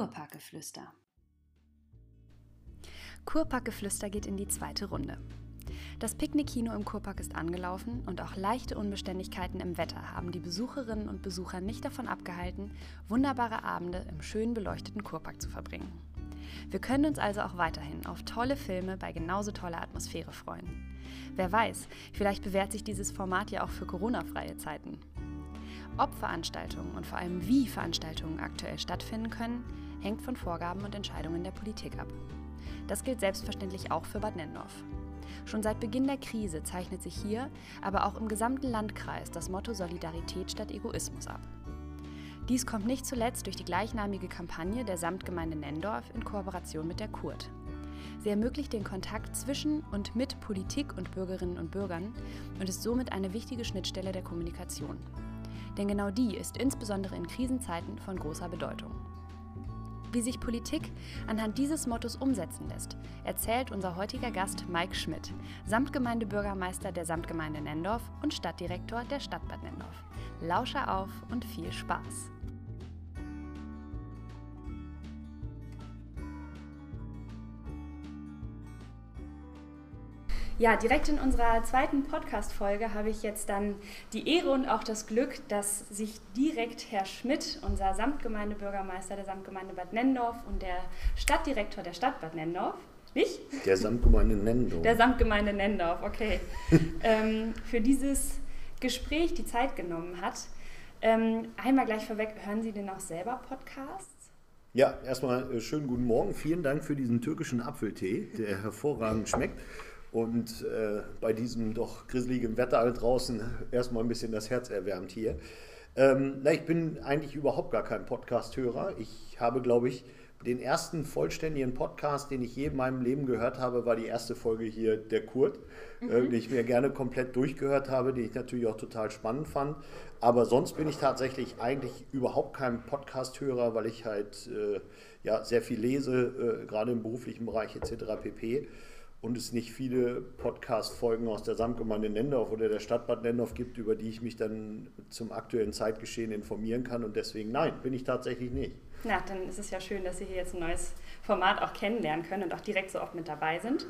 Kurparkgeflüster. Kurparkgeflüster geht in die zweite Runde. Das Picknickkino im Kurpark ist angelaufen und auch leichte Unbeständigkeiten im Wetter haben die Besucherinnen und Besucher nicht davon abgehalten, wunderbare Abende im schön beleuchteten Kurpark zu verbringen. Wir können uns also auch weiterhin auf tolle Filme bei genauso toller Atmosphäre freuen. Wer weiß, vielleicht bewährt sich dieses Format ja auch für Corona-freie Zeiten. Ob Veranstaltungen und vor allem wie Veranstaltungen aktuell stattfinden können, hängt von Vorgaben und Entscheidungen der Politik ab. Das gilt selbstverständlich auch für Bad Nennendorf. Schon seit Beginn der Krise zeichnet sich hier, aber auch im gesamten Landkreis das Motto Solidarität statt Egoismus ab. Dies kommt nicht zuletzt durch die gleichnamige Kampagne der Samtgemeinde Nendorf in Kooperation mit der Kurt. Sie ermöglicht den Kontakt zwischen und mit Politik und Bürgerinnen und Bürgern und ist somit eine wichtige Schnittstelle der Kommunikation. Denn genau die ist insbesondere in Krisenzeiten von großer Bedeutung. Wie sich Politik anhand dieses Mottos umsetzen lässt, erzählt unser heutiger Gast Mike Schmidt, Samtgemeindebürgermeister der Samtgemeinde Nendorf und Stadtdirektor der Stadt Bad Nendorf. Lausche auf und viel Spaß! Ja, direkt in unserer zweiten Podcast-Folge habe ich jetzt dann die Ehre und auch das Glück, dass sich direkt Herr Schmidt, unser Samtgemeindebürgermeister der Samtgemeinde Bad Nendorf und der Stadtdirektor der Stadt Bad Nendorf, nicht? Der Samtgemeinde Nendorf. Der Samtgemeinde Nendorf, okay. ähm, für dieses Gespräch die Zeit genommen hat. Ähm, einmal gleich vorweg, hören Sie denn auch selber Podcasts? Ja, erstmal äh, schönen guten Morgen. Vielen Dank für diesen türkischen Apfeltee, der hervorragend schmeckt. Und äh, bei diesem doch grisseligen Wetter draußen erstmal ein bisschen das Herz erwärmt hier. Ähm, na, ich bin eigentlich überhaupt gar kein Podcast-Hörer. Ich habe, glaube ich, den ersten vollständigen Podcast, den ich je in meinem Leben gehört habe, war die erste Folge hier der Kurt, äh, mhm. äh, die ich mir gerne komplett durchgehört habe, die ich natürlich auch total spannend fand. Aber sonst bin ich tatsächlich eigentlich überhaupt kein Podcast-Hörer, weil ich halt äh, ja, sehr viel lese, äh, gerade im beruflichen Bereich etc. pp und es nicht viele Podcast-Folgen aus der Samtgemeinde Nendorf oder der Stadt Bad Nendorf gibt, über die ich mich dann zum aktuellen Zeitgeschehen informieren kann. Und deswegen, nein, bin ich tatsächlich nicht. Na, dann ist es ja schön, dass Sie hier jetzt ein neues Format auch kennenlernen können und auch direkt so oft mit dabei sind.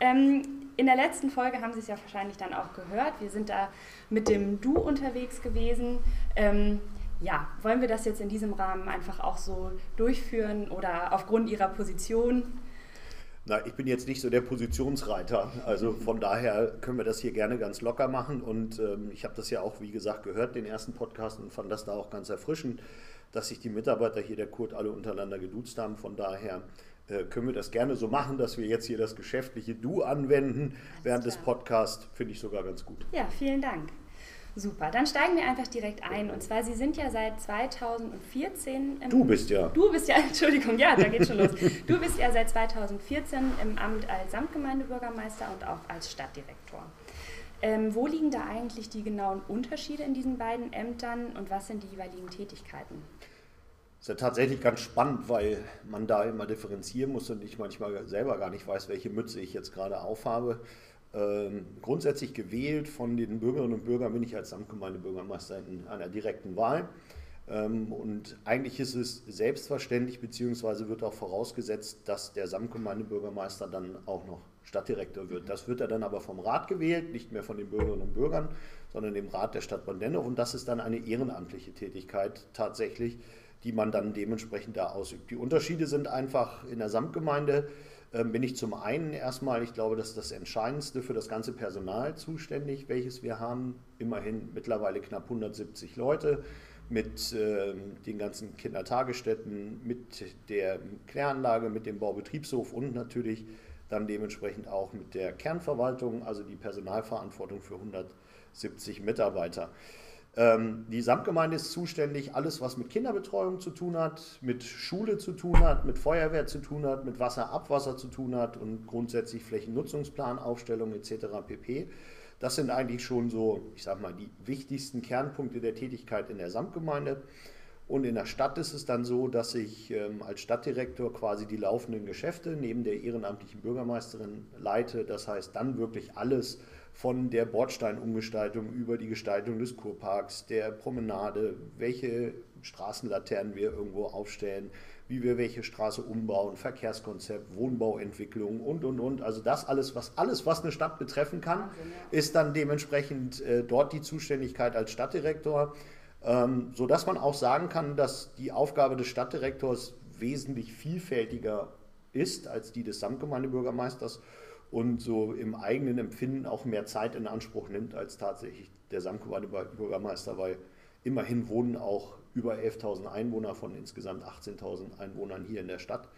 Ähm, in der letzten Folge haben Sie es ja wahrscheinlich dann auch gehört. Wir sind da mit dem Du unterwegs gewesen. Ähm, ja, wollen wir das jetzt in diesem Rahmen einfach auch so durchführen oder aufgrund Ihrer Position na, ich bin jetzt nicht so der Positionsreiter. Also von daher können wir das hier gerne ganz locker machen. Und ähm, ich habe das ja auch, wie gesagt, gehört, den ersten Podcast und fand das da auch ganz erfrischend, dass sich die Mitarbeiter hier, der Kurt, alle untereinander geduzt haben. Von daher äh, können wir das gerne so machen, dass wir jetzt hier das geschäftliche Du anwenden Alles während klar. des Podcasts. Finde ich sogar ganz gut. Ja, vielen Dank. Super, dann steigen wir einfach direkt ein. Und zwar, Sie sind ja seit 2014 im Du bist ja. Du bist ja, Entschuldigung, ja, da geht schon los. Du bist ja seit 2014 im Amt als Samtgemeindebürgermeister und auch als Stadtdirektor. Ähm, wo liegen da eigentlich die genauen Unterschiede in diesen beiden Ämtern und was sind die jeweiligen Tätigkeiten? Das ist ja tatsächlich ganz spannend, weil man da immer differenzieren muss und ich manchmal selber gar nicht weiß, welche Mütze ich jetzt gerade aufhabe. Ähm, grundsätzlich gewählt von den Bürgerinnen und Bürgern bin ich als Samtgemeindebürgermeister in einer direkten Wahl. Ähm, und eigentlich ist es selbstverständlich, beziehungsweise wird auch vorausgesetzt, dass der Samtgemeindebürgermeister dann auch noch Stadtdirektor wird. Das wird er dann aber vom Rat gewählt, nicht mehr von den Bürgerinnen und Bürgern, sondern dem Rat der Stadt Bondennow. Und das ist dann eine ehrenamtliche Tätigkeit tatsächlich, die man dann dementsprechend da ausübt. Die Unterschiede sind einfach in der Samtgemeinde bin ich zum einen erstmal, ich glaube, das ist das Entscheidendste für das ganze Personal zuständig, welches wir haben. Immerhin mittlerweile knapp 170 Leute mit äh, den ganzen Kindertagesstätten, mit der Kläranlage, mit dem Baubetriebshof und natürlich dann dementsprechend auch mit der Kernverwaltung, also die Personalverantwortung für 170 Mitarbeiter. Ähm, die Samtgemeinde ist zuständig, alles was mit Kinderbetreuung zu tun hat, mit Schule zu tun hat, mit Feuerwehr zu tun hat, mit Wasser, Abwasser zu tun hat und grundsätzlich Flächennutzungsplan, Aufstellung etc. pp. Das sind eigentlich schon so, ich sag mal, die wichtigsten Kernpunkte der Tätigkeit in der Samtgemeinde. Und in der Stadt ist es dann so, dass ich ähm, als Stadtdirektor quasi die laufenden Geschäfte neben der ehrenamtlichen Bürgermeisterin leite. Das heißt dann wirklich alles von der Bordsteinumgestaltung über die Gestaltung des Kurparks, der Promenade, welche Straßenlaternen wir irgendwo aufstellen, wie wir welche Straße umbauen, Verkehrskonzept, Wohnbauentwicklung und, und, und. Also das alles, was alles, was eine Stadt betreffen kann, ist dann dementsprechend äh, dort die Zuständigkeit als Stadtdirektor. Ähm, sodass man auch sagen kann, dass die Aufgabe des Stadtdirektors wesentlich vielfältiger ist als die des Samtgemeindebürgermeisters und so im eigenen Empfinden auch mehr Zeit in Anspruch nimmt als tatsächlich der Samtgemeindebürgermeister, weil immerhin wohnen auch über 11.000 Einwohner von insgesamt 18.000 Einwohnern hier in der Stadt.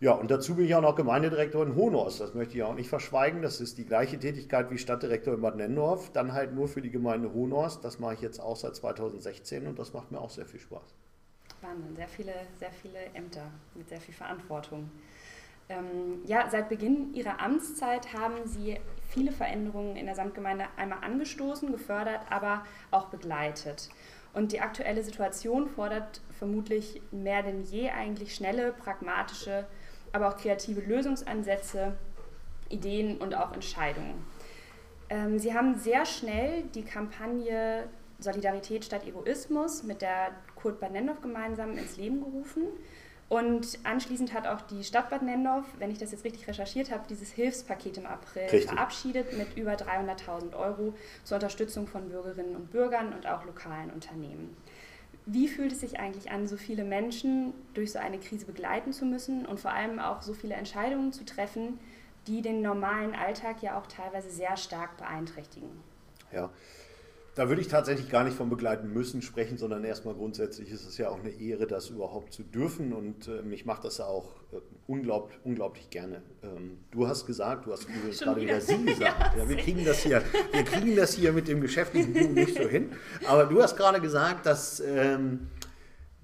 Ja, und dazu bin ich auch noch Gemeindedirektor in Hohenhorst. Das möchte ich auch nicht verschweigen. Das ist die gleiche Tätigkeit wie Stadtdirektor in Bad Nennendorf, dann halt nur für die Gemeinde Hohenhorst. Das mache ich jetzt auch seit 2016 und das macht mir auch sehr viel Spaß. Wahnsinn, sehr viele, sehr viele Ämter mit sehr viel Verantwortung. Ähm, ja, seit Beginn Ihrer Amtszeit haben Sie viele Veränderungen in der Samtgemeinde einmal angestoßen, gefördert, aber auch begleitet. Und die aktuelle Situation fordert vermutlich mehr denn je eigentlich schnelle, pragmatische aber auch kreative Lösungsansätze, Ideen und auch Entscheidungen. Ähm, sie haben sehr schnell die Kampagne Solidarität statt Egoismus mit der Kurt Bad Nendorf gemeinsam ins Leben gerufen. Und anschließend hat auch die Stadt Bad Nendorf, wenn ich das jetzt richtig recherchiert habe, dieses Hilfspaket im April richtig. verabschiedet mit über 300.000 Euro zur Unterstützung von Bürgerinnen und Bürgern und auch lokalen Unternehmen. Wie fühlt es sich eigentlich an, so viele Menschen durch so eine Krise begleiten zu müssen und vor allem auch so viele Entscheidungen zu treffen, die den normalen Alltag ja auch teilweise sehr stark beeinträchtigen? Ja, da würde ich tatsächlich gar nicht von begleiten müssen sprechen, sondern erstmal grundsätzlich ist es ja auch eine Ehre, das überhaupt zu dürfen und äh, mich macht das ja auch äh, unglaublich, unglaublich gerne. Ähm, du hast gesagt, du hast gerade wieder Sie gesagt. ja, wir, kriegen das hier, wir kriegen das hier mit dem geschäftlichen Buch nicht so hin. Aber du hast gerade gesagt, dass, ähm,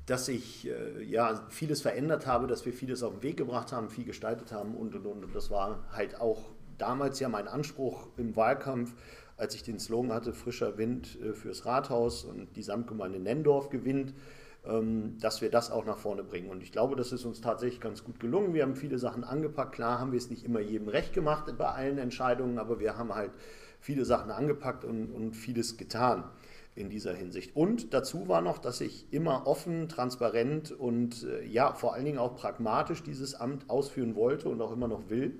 dass ich äh, ja, vieles verändert habe, dass wir vieles auf den Weg gebracht haben, viel gestaltet haben und und und. Und das war halt auch damals ja mein Anspruch im Wahlkampf als ich den Slogan hatte, frischer Wind äh, fürs Rathaus und die Samtgemeinde Nendorf gewinnt, ähm, dass wir das auch nach vorne bringen. Und ich glaube, das ist uns tatsächlich ganz gut gelungen. Wir haben viele Sachen angepackt. Klar haben wir es nicht immer jedem recht gemacht bei allen Entscheidungen, aber wir haben halt viele Sachen angepackt und, und vieles getan in dieser Hinsicht. Und dazu war noch, dass ich immer offen, transparent und äh, ja, vor allen Dingen auch pragmatisch dieses Amt ausführen wollte und auch immer noch will.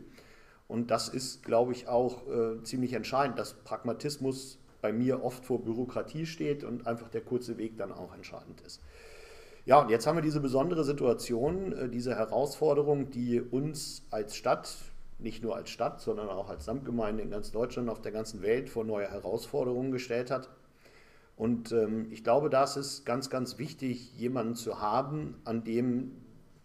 Und das ist, glaube ich, auch äh, ziemlich entscheidend, dass Pragmatismus bei mir oft vor Bürokratie steht und einfach der kurze Weg dann auch entscheidend ist. Ja, und jetzt haben wir diese besondere Situation, äh, diese Herausforderung, die uns als Stadt, nicht nur als Stadt, sondern auch als Samtgemeinde in ganz Deutschland, auf der ganzen Welt vor neue Herausforderungen gestellt hat. Und ähm, ich glaube, da ist es ganz, ganz wichtig, jemanden zu haben, an dem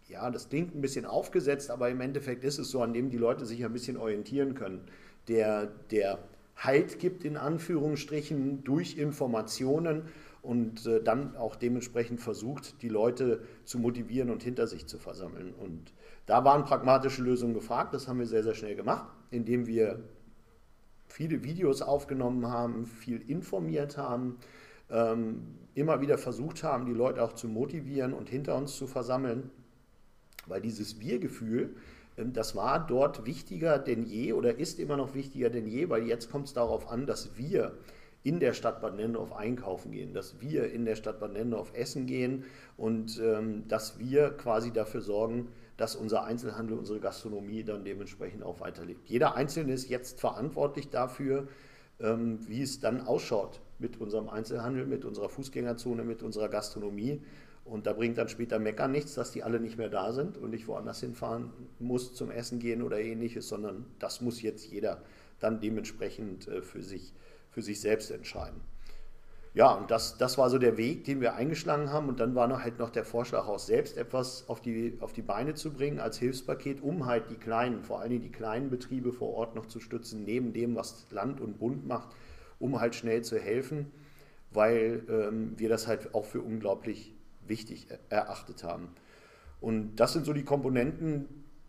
ja, das klingt ein bisschen aufgesetzt, aber im Endeffekt ist es so, an dem die Leute sich ein bisschen orientieren können. Der, der Halt gibt in Anführungsstrichen durch Informationen und äh, dann auch dementsprechend versucht, die Leute zu motivieren und hinter sich zu versammeln. Und da waren pragmatische Lösungen gefragt. Das haben wir sehr, sehr schnell gemacht, indem wir viele Videos aufgenommen haben, viel informiert haben, ähm, immer wieder versucht haben, die Leute auch zu motivieren und hinter uns zu versammeln. Weil dieses Wir-Gefühl, ähm, das war dort wichtiger denn je oder ist immer noch wichtiger denn je, weil jetzt kommt es darauf an, dass wir in der Stadt Bad Nendorf einkaufen gehen, dass wir in der Stadt Bad Nendorf essen gehen und ähm, dass wir quasi dafür sorgen, dass unser Einzelhandel, unsere Gastronomie dann dementsprechend auch weiterlebt. Jeder Einzelne ist jetzt verantwortlich dafür, ähm, wie es dann ausschaut mit unserem Einzelhandel, mit unserer Fußgängerzone, mit unserer Gastronomie. Und da bringt dann später Meckern nichts, dass die alle nicht mehr da sind und ich woanders hinfahren muss zum Essen gehen oder ähnliches, sondern das muss jetzt jeder dann dementsprechend äh, für sich, für sich selbst entscheiden. Ja, und das, das war so der Weg, den wir eingeschlagen haben. Und dann war noch halt noch der Vorschlag auch selbst etwas auf die, auf die Beine zu bringen als Hilfspaket, um halt die kleinen, vor allem die kleinen Betriebe vor Ort noch zu stützen, neben dem, was Land und Bund macht, um halt schnell zu helfen, weil ähm, wir das halt auch für unglaublich wichtig erachtet haben. Und das sind so die Komponenten,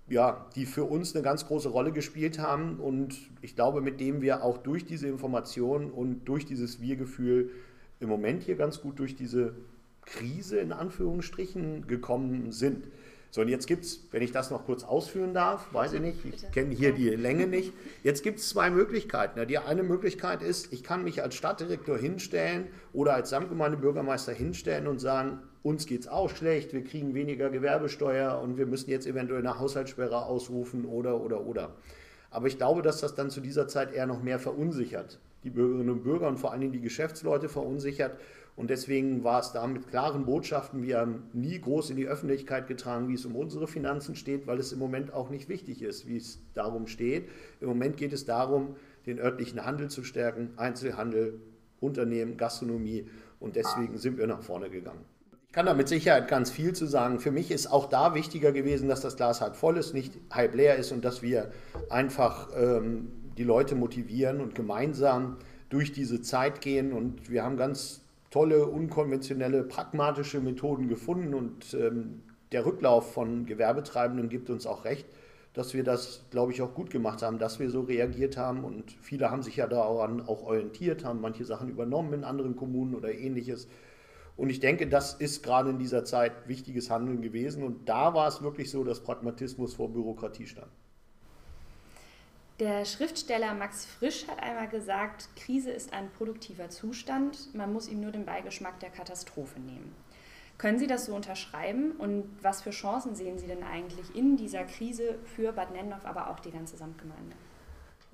ja, die für uns eine ganz große Rolle gespielt haben und ich glaube, mit dem wir auch durch diese Informationen und durch dieses Wir-Gefühl im Moment hier ganz gut durch diese Krise in Anführungsstrichen gekommen sind. So, und jetzt gibt es, wenn ich das noch kurz ausführen darf, weiß ich nicht, ich kenne hier die Länge nicht. Jetzt gibt es zwei Möglichkeiten. Die eine Möglichkeit ist, ich kann mich als Stadtdirektor hinstellen oder als Samtgemeindebürgermeister hinstellen und sagen, uns geht es auch schlecht, wir kriegen weniger Gewerbesteuer und wir müssen jetzt eventuell eine Haushaltssperre ausrufen oder, oder, oder. Aber ich glaube, dass das dann zu dieser Zeit eher noch mehr verunsichert. Die Bürgerinnen und Bürger und vor allen Dingen die Geschäftsleute verunsichert und deswegen war es da mit klaren Botschaften, wir haben nie groß in die Öffentlichkeit getragen, wie es um unsere Finanzen steht, weil es im Moment auch nicht wichtig ist, wie es darum steht. Im Moment geht es darum, den örtlichen Handel zu stärken, Einzelhandel, Unternehmen, Gastronomie und deswegen sind wir nach vorne gegangen. Ich kann da mit Sicherheit ganz viel zu sagen. Für mich ist auch da wichtiger gewesen, dass das Glas halb voll ist, nicht halb leer ist und dass wir einfach ähm, die Leute motivieren und gemeinsam durch diese Zeit gehen. Und wir haben ganz tolle, unkonventionelle, pragmatische Methoden gefunden und ähm, der Rücklauf von Gewerbetreibenden gibt uns auch recht, dass wir das, glaube ich, auch gut gemacht haben, dass wir so reagiert haben und viele haben sich ja daran auch orientiert, haben manche Sachen übernommen in anderen Kommunen oder ähnliches. Und ich denke, das ist gerade in dieser Zeit wichtiges Handeln gewesen und da war es wirklich so, dass Pragmatismus vor Bürokratie stand. Der Schriftsteller Max Frisch hat einmal gesagt, Krise ist ein produktiver Zustand, man muss ihm nur den Beigeschmack der Katastrophe nehmen. Können Sie das so unterschreiben und was für Chancen sehen Sie denn eigentlich in dieser Krise für Bad Nennendorf, aber auch die ganze Samtgemeinde?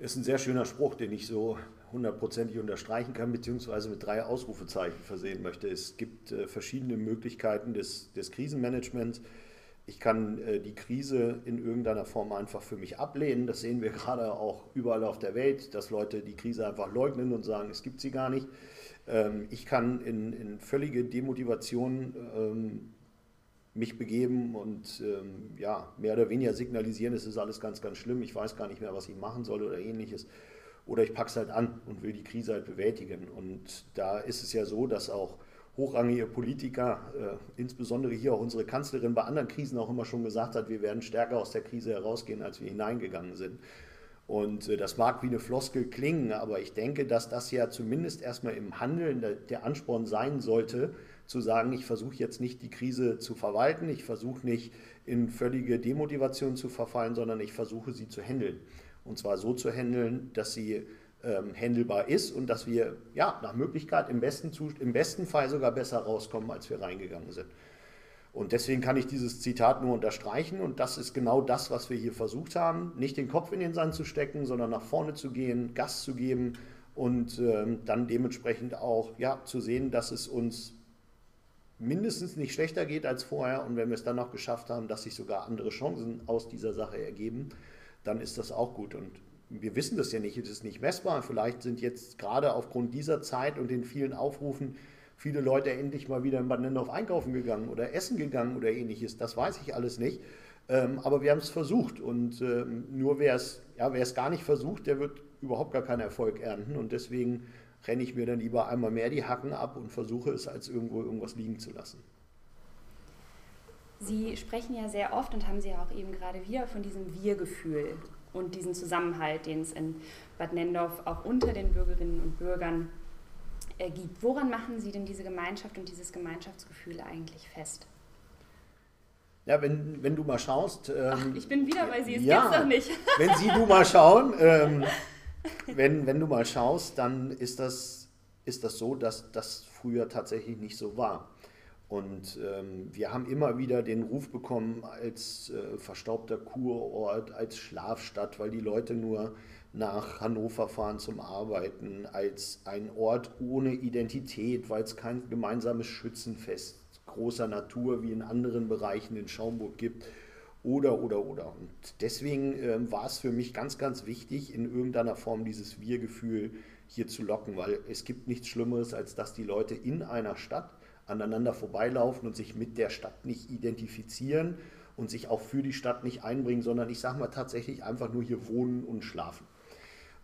Das ist ein sehr schöner Spruch, den ich so hundertprozentig unterstreichen kann, beziehungsweise mit drei Ausrufezeichen versehen möchte. Es gibt äh, verschiedene Möglichkeiten des, des Krisenmanagements. Ich kann äh, die Krise in irgendeiner Form einfach für mich ablehnen. Das sehen wir gerade auch überall auf der Welt, dass Leute die Krise einfach leugnen und sagen, es gibt sie gar nicht. Ähm, ich kann in, in völlige Demotivation ähm, mich begeben und ähm, ja, mehr oder weniger signalisieren, es ist alles ganz, ganz schlimm, ich weiß gar nicht mehr, was ich machen soll oder ähnliches. Oder ich packe es halt an und will die Krise halt bewältigen. Und da ist es ja so, dass auch hochrangige Politiker, äh, insbesondere hier auch unsere Kanzlerin bei anderen Krisen auch immer schon gesagt hat, wir werden stärker aus der Krise herausgehen, als wir hineingegangen sind. Und äh, das mag wie eine Floskel klingen, aber ich denke, dass das ja zumindest erstmal im Handeln der, der Ansporn sein sollte, zu sagen, ich versuche jetzt nicht die Krise zu verwalten, ich versuche nicht in völlige Demotivation zu verfallen, sondern ich versuche sie zu handeln. Und zwar so zu handeln, dass sie ähm, handelbar ist und dass wir ja, nach Möglichkeit im besten, im besten Fall sogar besser rauskommen, als wir reingegangen sind. Und deswegen kann ich dieses Zitat nur unterstreichen und das ist genau das, was wir hier versucht haben, nicht den Kopf in den Sand zu stecken, sondern nach vorne zu gehen, Gas zu geben und ähm, dann dementsprechend auch ja, zu sehen, dass es uns mindestens nicht schlechter geht als vorher und wenn wir es dann noch geschafft haben, dass sich sogar andere Chancen aus dieser Sache ergeben, dann ist das auch gut und wir wissen das ja nicht, es ist nicht messbar. Vielleicht sind jetzt gerade aufgrund dieser Zeit und den vielen Aufrufen viele Leute endlich mal wieder in Bad Nennendorf einkaufen gegangen oder essen gegangen oder ähnliches. Das weiß ich alles nicht. Ähm, aber wir haben es versucht und ähm, nur wer es ja, gar nicht versucht, der wird überhaupt gar keinen Erfolg ernten und deswegen renne ich mir dann lieber einmal mehr die Hacken ab und versuche es, als irgendwo irgendwas liegen zu lassen. Sie sprechen ja sehr oft und haben Sie ja auch eben gerade wieder von diesem Wir-Gefühl und diesen Zusammenhalt, den es in Bad Nendorf auch unter den Bürgerinnen und Bürgern ergibt. Woran machen Sie denn diese Gemeinschaft und dieses Gemeinschaftsgefühl eigentlich fest? Ja, wenn, wenn du mal schaust. Ähm, Ach, ich bin wieder bei Sie, es ja, geht's doch nicht. wenn Sie du mal schauen, ähm, wenn, wenn du mal schaust, dann ist das, ist das so, dass das früher tatsächlich nicht so war. Und ähm, wir haben immer wieder den Ruf bekommen als äh, verstaubter Kurort, als Schlafstadt, weil die Leute nur nach Hannover fahren zum Arbeiten, als ein Ort ohne Identität, weil es kein gemeinsames Schützenfest großer Natur wie in anderen Bereichen in Schaumburg gibt. Oder, oder, oder. Und deswegen äh, war es für mich ganz, ganz wichtig, in irgendeiner Form dieses Wir-Gefühl hier zu locken, weil es gibt nichts Schlimmeres, als dass die Leute in einer Stadt aneinander vorbeilaufen und sich mit der Stadt nicht identifizieren und sich auch für die Stadt nicht einbringen, sondern ich sage mal tatsächlich einfach nur hier wohnen und schlafen.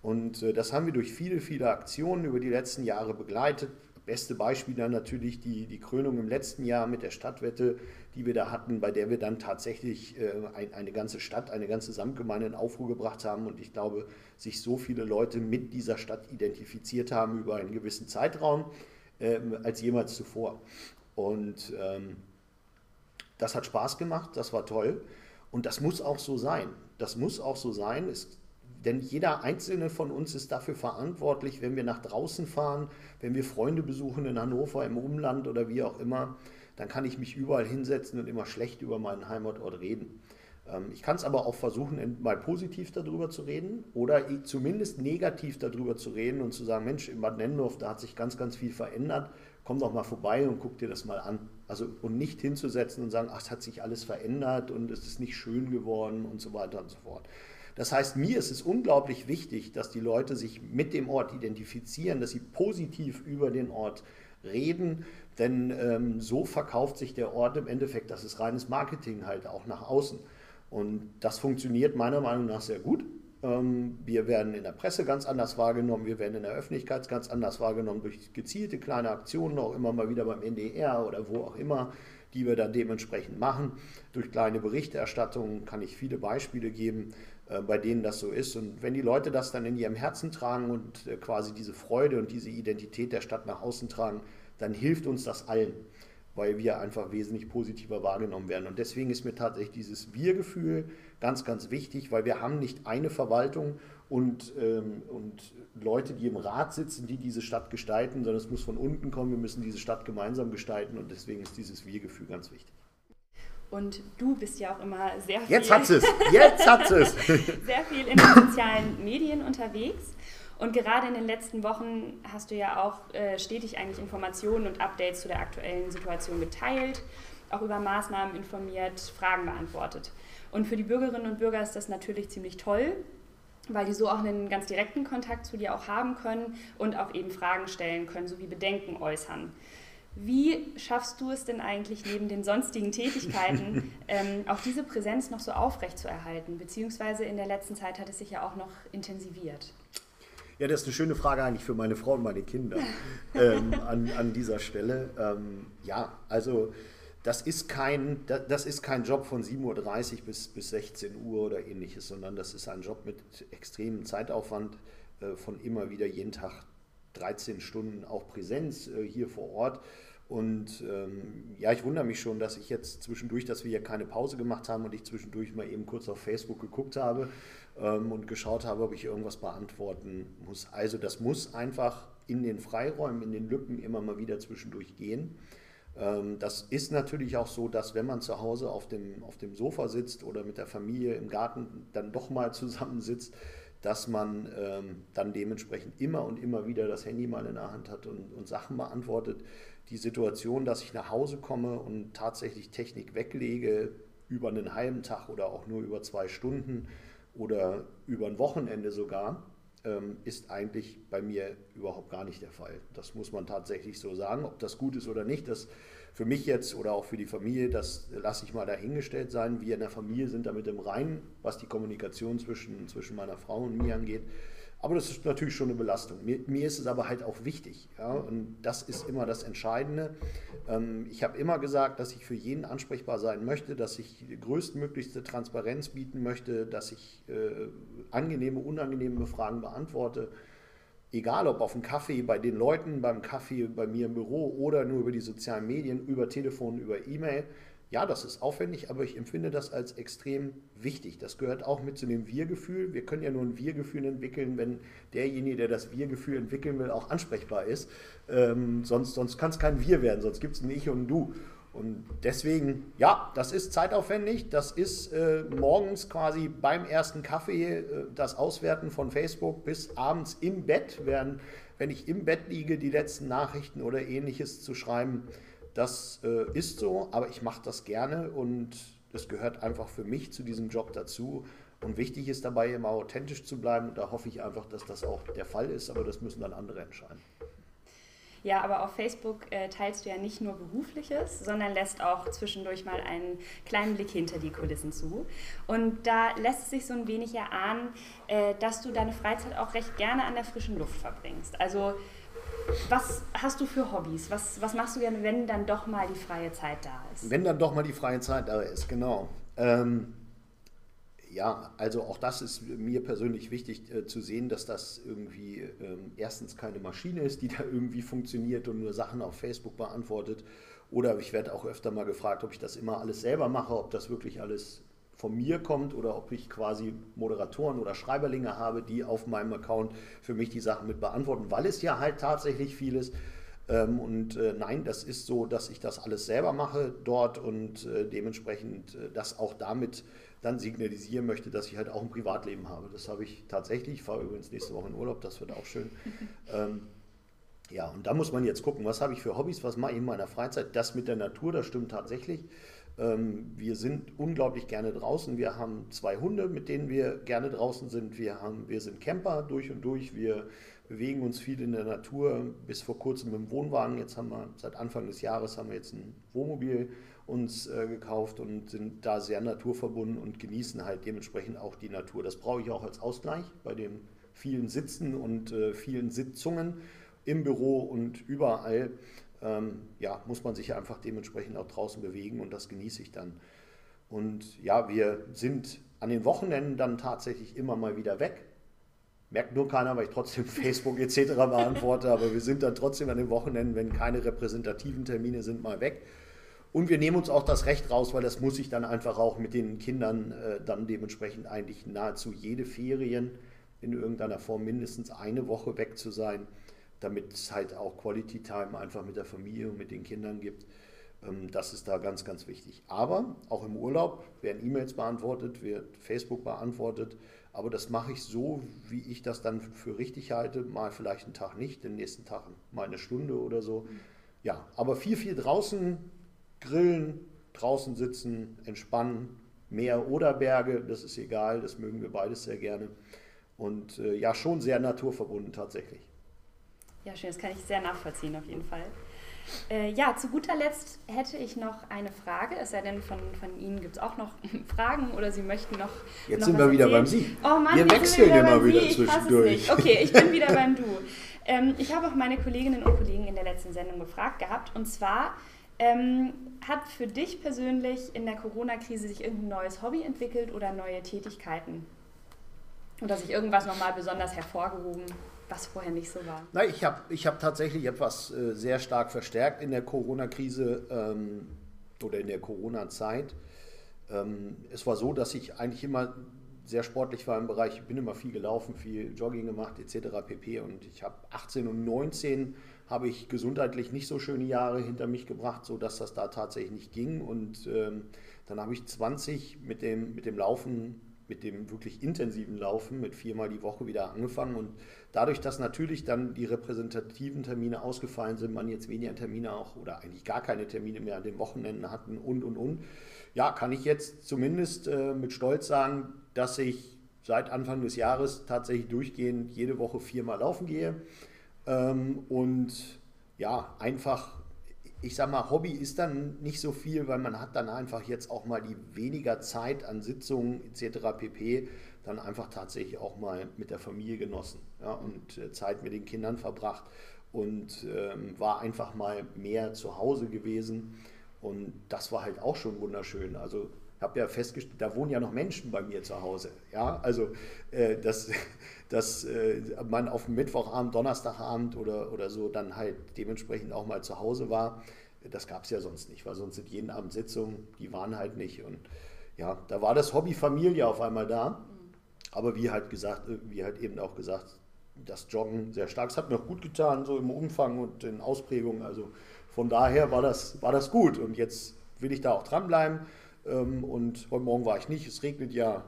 Und äh, das haben wir durch viele, viele Aktionen über die letzten Jahre begleitet. beste Beispiel dann natürlich die, die Krönung im letzten Jahr mit der Stadtwette, die wir da hatten, bei der wir dann tatsächlich äh, ein, eine ganze Stadt, eine ganze Samtgemeinde in Aufruhr gebracht haben und ich glaube, sich so viele Leute mit dieser Stadt identifiziert haben über einen gewissen Zeitraum äh, als jemals zuvor. Und ähm, das hat Spaß gemacht, das war toll und das muss auch so sein. Das muss auch so sein. Es denn jeder einzelne von uns ist dafür verantwortlich, wenn wir nach draußen fahren, wenn wir Freunde besuchen in Hannover, im Umland oder wie auch immer, dann kann ich mich überall hinsetzen und immer schlecht über meinen Heimatort reden. Ähm, ich kann es aber auch versuchen, mal positiv darüber zu reden oder zumindest negativ darüber zu reden und zu sagen, Mensch, in Bad Nennendorf, da hat sich ganz, ganz viel verändert, komm doch mal vorbei und guck dir das mal an. Also und nicht hinzusetzen und sagen, ach, es hat sich alles verändert und es ist nicht schön geworden und so weiter und so fort. Das heißt, mir ist es unglaublich wichtig, dass die Leute sich mit dem Ort identifizieren, dass sie positiv über den Ort reden, denn ähm, so verkauft sich der Ort im Endeffekt, das ist reines Marketing halt auch nach außen. Und das funktioniert meiner Meinung nach sehr gut. Ähm, wir werden in der Presse ganz anders wahrgenommen, wir werden in der Öffentlichkeit ganz anders wahrgenommen durch gezielte kleine Aktionen, auch immer mal wieder beim NDR oder wo auch immer, die wir dann dementsprechend machen. Durch kleine Berichterstattungen kann ich viele Beispiele geben. Äh, bei denen das so ist. Und wenn die Leute das dann in ihrem Herzen tragen und äh, quasi diese Freude und diese Identität der Stadt nach außen tragen, dann hilft uns das allen, weil wir einfach wesentlich positiver wahrgenommen werden. Und deswegen ist mir tatsächlich dieses Wir-Gefühl ganz, ganz wichtig, weil wir haben nicht eine Verwaltung und, ähm, und Leute, die im Rat sitzen, die diese Stadt gestalten, sondern es muss von unten kommen. Wir müssen diese Stadt gemeinsam gestalten und deswegen ist dieses Wir-Gefühl ganz wichtig. Und du bist ja auch immer sehr viel. Jetzt hat es! Jetzt hat es! sehr viel in den sozialen Medien unterwegs. Und gerade in den letzten Wochen hast du ja auch äh, stetig eigentlich Informationen und Updates zu der aktuellen Situation geteilt, auch über Maßnahmen informiert, Fragen beantwortet. Und für die Bürgerinnen und Bürger ist das natürlich ziemlich toll, weil die so auch einen ganz direkten Kontakt zu dir auch haben können und auch eben Fragen stellen können sowie Bedenken äußern. Wie schaffst du es denn eigentlich neben den sonstigen Tätigkeiten, ähm, auch diese Präsenz noch so aufrecht zu erhalten? Beziehungsweise in der letzten Zeit hat es sich ja auch noch intensiviert. Ja, das ist eine schöne Frage eigentlich für meine Frau und meine Kinder ähm, an, an dieser Stelle. Ähm, ja, also das ist, kein, das ist kein Job von 7.30 Uhr bis, bis 16 Uhr oder ähnliches, sondern das ist ein Job mit extremem Zeitaufwand äh, von immer wieder jeden Tag 13 Stunden auch Präsenz äh, hier vor Ort. Und ähm, ja, ich wundere mich schon, dass ich jetzt zwischendurch, dass wir hier keine Pause gemacht haben und ich zwischendurch mal eben kurz auf Facebook geguckt habe ähm, und geschaut habe, ob ich irgendwas beantworten muss. Also das muss einfach in den Freiräumen, in den Lücken immer mal wieder zwischendurch gehen. Ähm, das ist natürlich auch so, dass wenn man zu Hause auf dem, auf dem Sofa sitzt oder mit der Familie im Garten dann doch mal zusammensitzt, dass man ähm, dann dementsprechend immer und immer wieder das Handy mal in der Hand hat und, und Sachen beantwortet. Die Situation, dass ich nach Hause komme und tatsächlich Technik weglege über einen halben Tag oder auch nur über zwei Stunden oder über ein Wochenende sogar, ähm, ist eigentlich bei mir überhaupt gar nicht der Fall. Das muss man tatsächlich so sagen. Ob das gut ist oder nicht, das für mich jetzt oder auch für die Familie, das lasse ich mal dahingestellt sein. Wir in der Familie sind damit im Reinen, was die Kommunikation zwischen, zwischen meiner Frau und mir angeht. Aber das ist natürlich schon eine Belastung. Mir, mir ist es aber halt auch wichtig. Ja? Und das ist immer das Entscheidende. Ähm, ich habe immer gesagt, dass ich für jeden ansprechbar sein möchte, dass ich größtmöglichste Transparenz bieten möchte, dass ich äh, angenehme, unangenehme Fragen beantworte egal ob auf dem Kaffee bei den Leuten, beim Kaffee bei mir im Büro oder nur über die sozialen Medien, über Telefon, über E-Mail. Ja, das ist aufwendig, aber ich empfinde das als extrem wichtig. Das gehört auch mit zu dem Wir-Gefühl. Wir können ja nur ein Wir-Gefühl entwickeln, wenn derjenige, der das Wir-Gefühl entwickeln will, auch ansprechbar ist. Ähm, sonst sonst kann es kein Wir werden, sonst gibt es ein Ich und ein Du. Und deswegen, ja, das ist zeitaufwendig. Das ist äh, morgens quasi beim ersten Kaffee äh, das Auswerten von Facebook bis abends im Bett, während, wenn ich im Bett liege, die letzten Nachrichten oder ähnliches zu schreiben. Das äh, ist so, aber ich mache das gerne und das gehört einfach für mich zu diesem Job dazu. Und wichtig ist dabei immer authentisch zu bleiben. Und da hoffe ich einfach, dass das auch der Fall ist, aber das müssen dann andere entscheiden. Ja, aber auf Facebook äh, teilst du ja nicht nur Berufliches, sondern lässt auch zwischendurch mal einen kleinen Blick hinter die Kulissen zu. Und da lässt sich so ein wenig erahnen, äh, dass du deine Freizeit auch recht gerne an der frischen Luft verbringst. Also was hast du für Hobbys? Was, was machst du gerne, wenn dann doch mal die freie Zeit da ist? Wenn dann doch mal die freie Zeit da ist, genau. Ähm, ja, also auch das ist mir persönlich wichtig äh, zu sehen, dass das irgendwie ähm, erstens keine Maschine ist, die da irgendwie funktioniert und nur Sachen auf Facebook beantwortet. Oder ich werde auch öfter mal gefragt, ob ich das immer alles selber mache, ob das wirklich alles von mir kommt oder ob ich quasi Moderatoren oder Schreiberlinge habe, die auf meinem Account für mich die Sachen mit beantworten, weil es ja halt tatsächlich vieles. Ähm, und äh, nein, das ist so, dass ich das alles selber mache dort und äh, dementsprechend äh, das auch damit dann signalisieren möchte, dass ich halt auch ein Privatleben habe. Das habe ich tatsächlich. Ich fahre übrigens nächste Woche in Urlaub, das wird auch schön. ähm, ja, und da muss man jetzt gucken, was habe ich für Hobbys, was mache ich in meiner Freizeit. Das mit der Natur, das stimmt tatsächlich. Ähm, wir sind unglaublich gerne draußen. Wir haben zwei Hunde, mit denen wir gerne draußen sind. Wir, haben, wir sind Camper durch und durch. Wir bewegen uns viel in der Natur. Bis vor kurzem mit dem Wohnwagen. Jetzt haben wir seit Anfang des Jahres haben wir jetzt ein Wohnmobil uns äh, gekauft und sind da sehr naturverbunden und genießen halt dementsprechend auch die Natur. Das brauche ich auch als Ausgleich bei dem vielen Sitzen und äh, vielen Sitzungen im Büro und überall ähm, ja, muss man sich einfach dementsprechend auch draußen bewegen und das genieße ich dann. Und ja, wir sind an den Wochenenden dann tatsächlich immer mal wieder weg. Merkt nur keiner, weil ich trotzdem Facebook etc. beantworte, aber wir sind dann trotzdem an den Wochenenden, wenn keine repräsentativen Termine sind, mal weg. Und wir nehmen uns auch das Recht raus, weil das muss ich dann einfach auch mit den Kindern äh, dann dementsprechend eigentlich nahezu jede Ferien in irgendeiner Form mindestens eine Woche weg zu sein damit es halt auch Quality Time einfach mit der Familie und mit den Kindern gibt. Ähm, das ist da ganz, ganz wichtig. Aber auch im Urlaub werden E-Mails beantwortet, wird Facebook beantwortet. Aber das mache ich so, wie ich das dann für richtig halte. Mal vielleicht einen Tag nicht, den nächsten Tag mal eine Stunde oder so. Ja, aber viel, viel draußen grillen, draußen sitzen, entspannen, Meer oder Berge, das ist egal, das mögen wir beides sehr gerne. Und äh, ja, schon sehr naturverbunden tatsächlich. Ja, schön, das kann ich sehr nachvollziehen auf jeden Fall. Äh, ja, zu guter Letzt hätte ich noch eine Frage, es sei denn, von, von Ihnen gibt es auch noch Fragen oder Sie möchten noch. Jetzt noch sind wir wieder beim Sie. Oh Mann, wir wechseln wieder immer wieder Sie. zwischendurch. Okay, ich bin wieder beim Du. Ähm, ich habe auch meine Kolleginnen und Kollegen in der letzten Sendung gefragt gehabt und zwar. Ähm, hat für dich persönlich in der Corona-Krise sich irgendein neues Hobby entwickelt oder neue Tätigkeiten? Oder sich irgendwas nochmal besonders hervorgehoben? Was vorher nicht so war? Nein, ich habe ich hab tatsächlich etwas äh, sehr stark verstärkt in der Corona-Krise ähm, oder in der Corona-Zeit. Ähm, es war so, dass ich eigentlich immer sehr sportlich war im Bereich, ich bin immer viel gelaufen, viel Jogging gemacht etc. pp. Und ich habe 18 und 19 habe ich gesundheitlich nicht so schöne Jahre hinter mich gebracht, sodass das da tatsächlich nicht ging. Und ähm, dann habe ich 20 mit dem, mit dem Laufen mit dem wirklich intensiven Laufen mit viermal die Woche wieder angefangen. Und dadurch, dass natürlich dann die repräsentativen Termine ausgefallen sind, man jetzt weniger Termine auch oder eigentlich gar keine Termine mehr an den Wochenenden hatten und, und, und, ja, kann ich jetzt zumindest äh, mit Stolz sagen, dass ich seit Anfang des Jahres tatsächlich durchgehend jede Woche viermal laufen gehe. Ähm, und ja, einfach ich sag mal, Hobby ist dann nicht so viel, weil man hat dann einfach jetzt auch mal die weniger Zeit an Sitzungen etc. pp. dann einfach tatsächlich auch mal mit der Familie genossen ja, und äh, Zeit mit den Kindern verbracht und ähm, war einfach mal mehr zu Hause gewesen und das war halt auch schon wunderschön. Also habe ja festgestellt, da wohnen ja noch Menschen bei mir zu Hause. Ja, also äh, dass, dass äh, man auf Mittwochabend, Donnerstagabend oder, oder so dann halt dementsprechend auch mal zu Hause war, das gab es ja sonst nicht, weil sonst sind jeden Abend Sitzungen, die waren halt nicht. Und ja, da war das Hobby Familie auf einmal da. Aber wie halt gesagt, wie halt eben auch gesagt, das Joggen sehr stark. Es hat mir auch gut getan, so im Umfang und in Ausprägungen. Also von daher war das, war das gut. Und jetzt will ich da auch dranbleiben. Ähm, und heute Morgen war ich nicht, es regnet ja,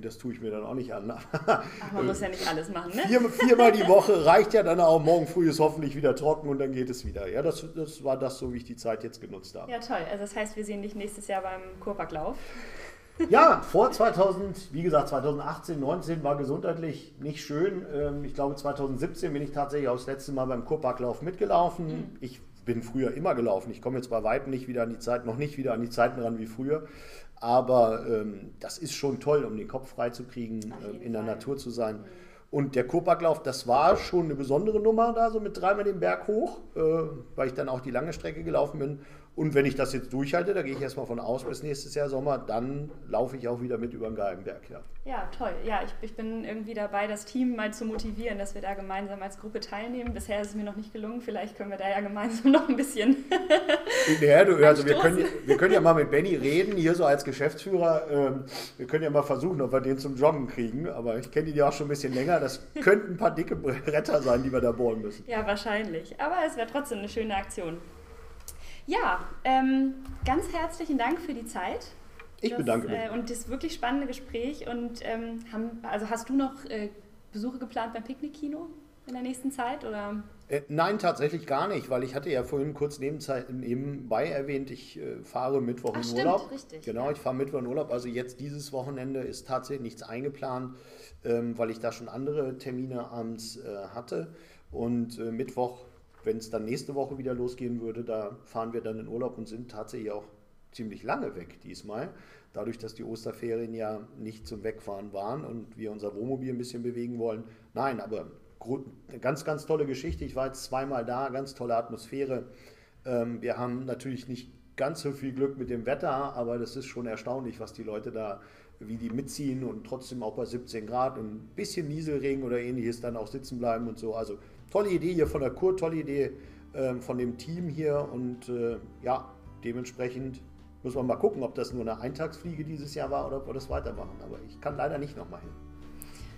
das tue ich mir dann auch nicht an. Ach, man muss ja nicht alles machen, ne? Vier, viermal die Woche reicht ja dann auch. Morgen früh ist hoffentlich wieder trocken und dann geht es wieder. Ja, das, das war das so, wie ich die Zeit jetzt genutzt habe. Ja, toll. Also das heißt, wir sehen dich nächstes Jahr beim Kurparklauf. Ja, vor 2000, wie gesagt, 2018, 19 war gesundheitlich nicht schön. Ähm, ich glaube, 2017 bin ich tatsächlich auch das letzte Mal beim Kurparklauf mitgelaufen. Mhm. Ich bin früher immer gelaufen. Ich komme jetzt bei weitem nicht wieder an die Zeit, noch nicht wieder an die Zeiten ran wie früher. Aber ähm, das ist schon toll, um den Kopf frei zu kriegen, äh, in der Natur zu sein. Mhm. Und der Kurparklauf, das war schon eine besondere Nummer da, so mit dreimal den Berg hoch, äh, weil ich dann auch die lange Strecke gelaufen bin. Und wenn ich das jetzt durchhalte, da gehe ich erstmal von aus bis nächstes Jahr Sommer, dann laufe ich auch wieder mit über den Galgenberg. Ja, ja toll. Ja, ich, ich bin irgendwie dabei, das Team mal zu motivieren, dass wir da gemeinsam als Gruppe teilnehmen. Bisher ist es mir noch nicht gelungen. Vielleicht können wir da ja gemeinsam noch ein bisschen. ja, du, also wir können, wir können ja mal mit Benny reden, hier so als Geschäftsführer. Ähm, wir können ja mal versuchen, ob wir den zum Joggen kriegen. Aber ich kenne ihn ja auch schon ein bisschen länger. Das könnten ein paar dicke Bretter sein, die wir da bohren müssen. Ja, wahrscheinlich. Aber es wäre trotzdem eine schöne Aktion. Ja, ähm, ganz herzlichen Dank für die Zeit. Ich das, bedanke mich. Äh, und das wirklich spannende Gespräch. Und ähm, haben, also hast du noch äh, Besuche geplant beim Picknickkino in der nächsten Zeit? Oder? Äh, nein, tatsächlich gar nicht, weil ich hatte ja vorhin kurz nebenbei erwähnt, ich äh, fahre Mittwoch Ach, in stimmt, Urlaub. Richtig, genau, ja. ich fahre Mittwoch in Urlaub. Also jetzt dieses Wochenende ist tatsächlich nichts eingeplant, ähm, weil ich da schon andere Termine abends äh, hatte. Und äh, Mittwoch wenn es dann nächste Woche wieder losgehen würde, da fahren wir dann in Urlaub und sind tatsächlich auch ziemlich lange weg diesmal. Dadurch, dass die Osterferien ja nicht zum Wegfahren waren und wir unser Wohnmobil ein bisschen bewegen wollen. Nein, aber ganz, ganz tolle Geschichte. Ich war jetzt zweimal da, ganz tolle Atmosphäre. Ähm, wir haben natürlich nicht ganz so viel Glück mit dem Wetter, aber das ist schon erstaunlich, was die Leute da, wie die mitziehen und trotzdem auch bei 17 Grad und ein bisschen Nieselregen oder ähnliches dann auch sitzen bleiben und so. Also tolle Idee hier von der Kur, tolle Idee äh, von dem Team hier und äh, ja, dementsprechend muss man mal gucken, ob das nur eine Eintagsfliege dieses Jahr war oder ob wir das weitermachen. Aber ich kann leider nicht nochmal hin.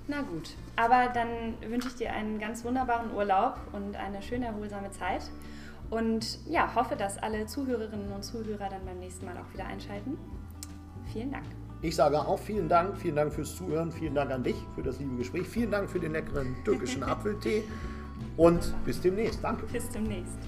Na gut, aber dann wünsche ich dir einen ganz wunderbaren Urlaub und eine schöne erholsame Zeit. Und ja, hoffe, dass alle Zuhörerinnen und Zuhörer dann beim nächsten Mal auch wieder einschalten. Vielen Dank. Ich sage auch vielen Dank, vielen Dank fürs Zuhören, vielen Dank an dich für das liebe Gespräch, vielen Dank für den leckeren türkischen Apfeltee. Und bis demnächst. Danke. Bis demnächst.